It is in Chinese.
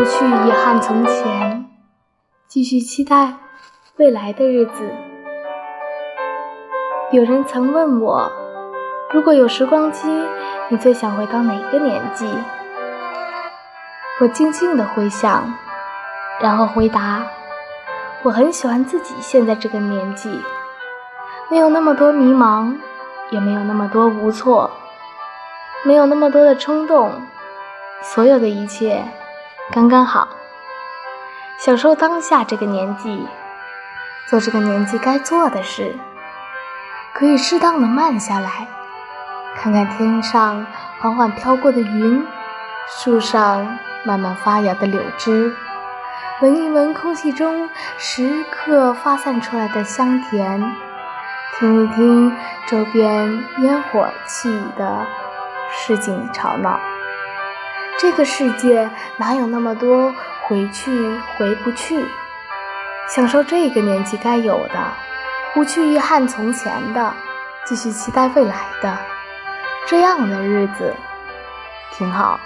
不去遗憾从前，继续期待未来的日子。有人曾问我，如果有时光机，你最想回到哪个年纪？我静静的回想，然后回答：我很喜欢自己现在这个年纪，没有那么多迷茫，也没有那么多无措，没有那么多的冲动，所有的一切刚刚好。享受当下这个年纪，做这个年纪该做的事，可以适当的慢下来，看看天上缓缓飘过的云，树上。慢慢发芽的柳枝，闻一闻空气中时刻发散出来的香甜，听一听周边烟火气的市井吵闹。这个世界哪有那么多回去回不去？享受这个年纪该有的，不去遗憾从前的，继续期待未来的，这样的日子挺好。